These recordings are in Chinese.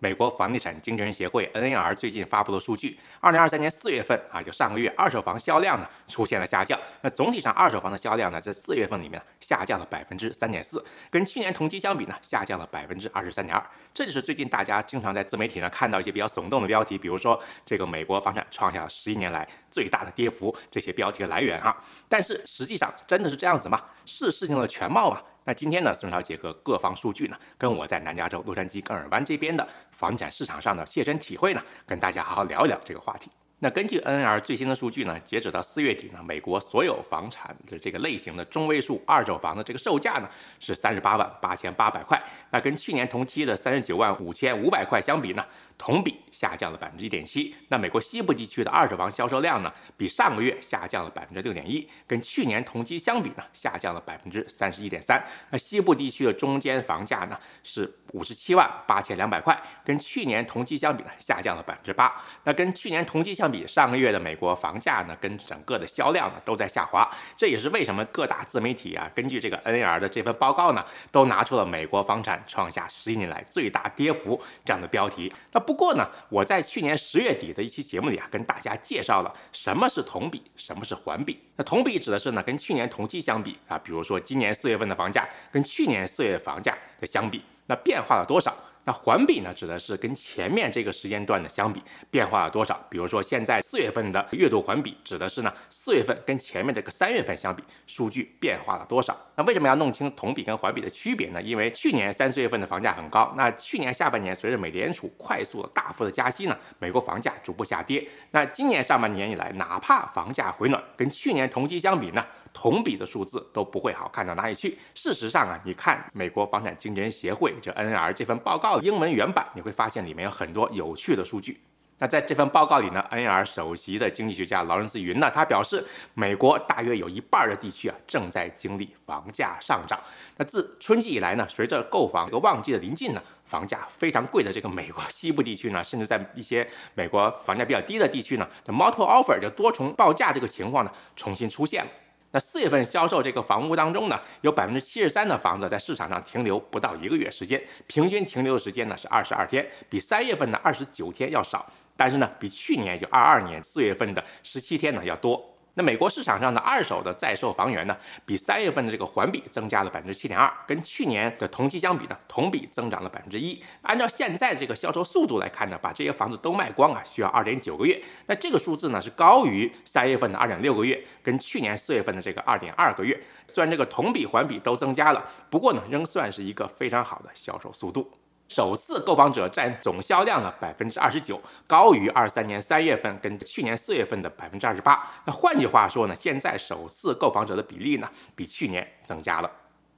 美国房地产经纪人协会 NAR 最近发布的数据，二零二三年四月份啊，就上个月二手房销量呢出现了下降。那总体上二手房的销量呢，在四月份里面下降了百分之三点四，跟去年同期相比呢，下降了百分之二十三点二。这就是最近大家经常在自媒体上看到一些比较耸动的标题，比如说这个美国房产创下了十一年来最大的跌幅，这些标题的来源啊。但是实际上真的是这样子吗？是事情的全貌吗？那今天呢，孙超结合各方数据呢，跟我在南加州洛杉矶跟尔湾这边的房产市场上的切身体会呢，跟大家好好聊一聊这个话题。那根据 N R 最新的数据呢，截止到四月底呢，美国所有房产的这个类型的中位数二手房的这个售价呢是三十八万八千八百块，那跟去年同期的三十九万五千五百块相比呢？同比下降了百分之一点七。那美国西部地区的二手房销售量呢，比上个月下降了百分之六点一，跟去年同期相比呢，下降了百分之三十一点三。那西部地区的中间房价呢是五十七万八千两百块，跟去年同期相比呢，下降了百分之八。那跟去年同期相比，上个月的美国房价呢，跟整个的销量呢都在下滑。这也是为什么各大自媒体啊，根据这个 NAR 的这份报告呢，都拿出了美国房产创下十一年来最大跌幅这样的标题。那不过呢，我在去年十月底的一期节目里啊，跟大家介绍了什么是同比，什么是环比。那同比指的是呢，跟去年同期相比啊，比如说今年四月份的房价跟去年四月房价的相比，那变化了多少？那环比呢，指的是跟前面这个时间段的相比变化了多少？比如说现在四月份的月度环比，指的是呢四月份跟前面这个三月份相比，数据变化了多少？那为什么要弄清同比跟环比的区别呢？因为去年三四月份的房价很高，那去年下半年随着美联储快速的大幅的加息呢，美国房价逐步下跌。那今年上半年以来，哪怕房价回暖，跟去年同期相比呢？同比的数字都不会好看到哪里去。事实上啊，你看美国房产经纪人协会这 NR 这份报告英文原版，你会发现里面有很多有趣的数据。那在这份报告里呢，NR 首席的经济学家劳伦斯云呢，他表示，美国大约有一半的地区啊正在经历房价上涨。那自春季以来呢，随着购房这个旺季的临近呢，房价非常贵的这个美国西部地区呢，甚至在一些美国房价比较低的地区呢，这 multiple offer 就多重报价这个情况呢，重新出现了。那四月份销售这个房屋当中呢，有百分之七十三的房子在市场上停留不到一个月时间，平均停留的时间呢是二十二天，比三月份的二十九天要少，但是呢，比去年就二二年四月份的十七天呢要多。那美国市场上的二手的在售房源呢，比三月份的这个环比增加了百分之七点二，跟去年的同期相比呢，同比增长了百分之一。按照现在这个销售速度来看呢，把这些房子都卖光啊，需要二点九个月。那这个数字呢是高于三月份的二点六个月，跟去年四月份的这个二点二个月。虽然这个同比环比都增加了，不过呢，仍算是一个非常好的销售速度。首次购房者占总销量的百分之二十九，高于二三年三月份跟去年四月份的百分之二十八。那换句话说呢，现在首次购房者的比例呢，比去年增加了。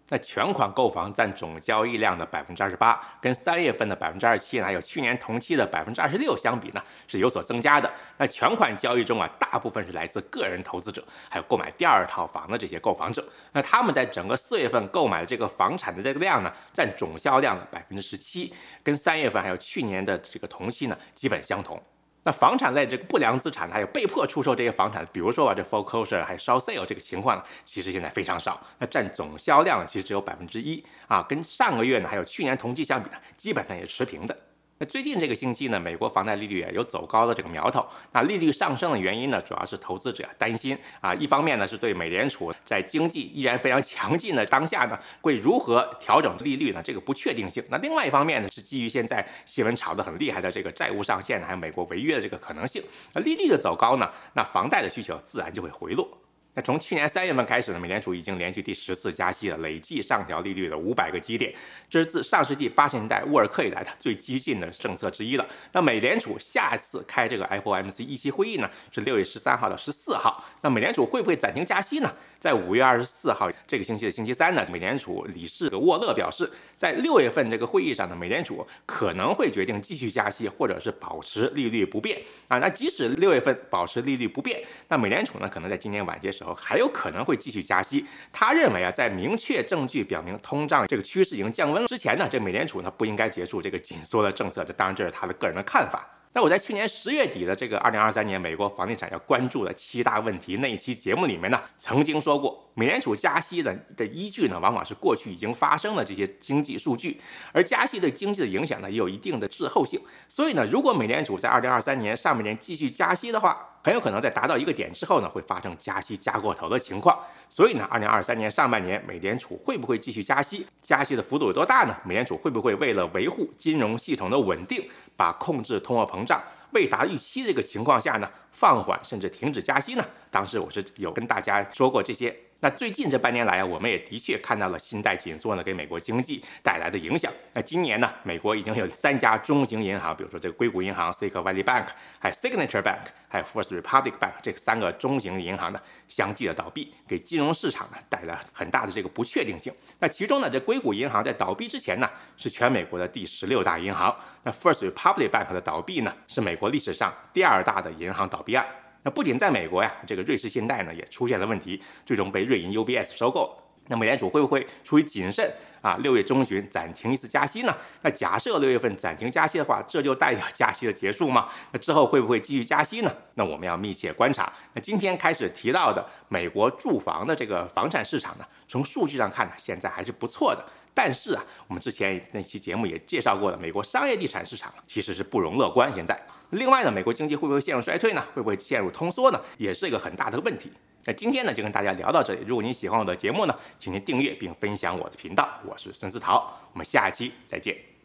那全款购房占总交易量的百分之二十八，跟三月份的百分之二十七，还有去年同期的百分之二十六相比呢，是有所增加的。那全款交易中啊，大部分是来自个人投资者，还有购买第二套房的这些购房者。那他们在整个四月份购买的这个房产的这个量呢，占总销量的百分之十七，跟三月份还有去年的这个同期呢，基本相同。那房产类这个不良资产，还有被迫出售这些房产，比如说啊这 foreclosure 还有 short sale 这个情况呢，其实现在非常少。那占总销量其实只有百分之一啊，跟上个月呢还有去年同期相比呢，基本上也是持平的。那最近这个星期呢，美国房贷利率啊有走高的这个苗头。那利率上升的原因呢，主要是投资者担心啊，一方面呢是对美联储在经济依然非常强劲的当下呢，会如何调整利率呢这个不确定性。那另外一方面呢，是基于现在新闻炒得很厉害的这个债务上限，还有美国违约的这个可能性。那利率的走高呢，那房贷的需求自然就会回落。那从去年三月份开始呢，美联储已经连续第十次加息了，累计上调利率了五百个基点，这是自上世纪八十年代沃尔克以来的最激进的政策之一了。那美联储下一次开这个 FOMC 议息会议呢，是六月十三号到十四号。那美联储会不会暂停加息呢？在五月二十四号这个星期的星期三呢，美联储理事沃勒表示，在六月份这个会议上呢，美联储可能会决定继续加息，或者是保持利率不变啊。那即使六月份保持利率不变，那美联储呢，可能在今年晚些时候候还有可能会继续加息。他认为啊，在明确证据表明通胀这个趋势已经降温之前呢，这美联储呢不应该结束这个紧缩的政策。这当然这是他的个人的看法。那我在去年十月底的这个二零二三年美国房地产要关注的七大问题那一期节目里面呢，曾经说过，美联储加息的的依据呢，往往是过去已经发生的这些经济数据，而加息对经济的影响呢，也有一定的滞后性。所以呢，如果美联储在二零二三年上半年继续加息的话，很有可能在达到一个点之后呢，会发生加息加过头的情况。所以呢，二零二三年上半年美联储会不会继续加息？加息的幅度有多大呢？美联储会不会为了维护金融系统的稳定，把控制通货膨胀未达预期这个情况下呢，放缓甚至停止加息呢？当时我是有跟大家说过这些。那最近这半年来啊，我们也的确看到了信贷紧缩呢给美国经济带来的影响。那今年呢，美国已经有三家中型银行，比如说这个硅谷银行 （Silicon Valley Bank）、还有 Signature Bank、还有 First Republic Bank 这三个中型银行呢相继的倒闭，给金融市场呢带来很大的这个不确定性。那其中呢，这硅谷银行在倒闭之前呢，是全美国的第十六大银行。那 First Republic Bank 的倒闭呢，是美国历史上第二大的银行倒闭案。那不仅在美国呀，这个瑞士信贷呢也出现了问题，最终被瑞银 UBS 收购。那美联储会不会出于谨慎啊，六月中旬暂停一次加息呢？那假设六月份暂停加息的话，这就代表加息的结束吗？那之后会不会继续加息呢？那我们要密切观察。那今天开始提到的美国住房的这个房产市场呢，从数据上看呢，现在还是不错的。但是啊，我们之前那期节目也介绍过了，美国商业地产市场其实是不容乐观。现在。另外呢，美国经济会不会陷入衰退呢？会不会陷入通缩呢？也是一个很大的问题。那今天呢，就跟大家聊到这里。如果您喜欢我的节目呢，请您订阅并分享我的频道。我是孙思桃，我们下期再见。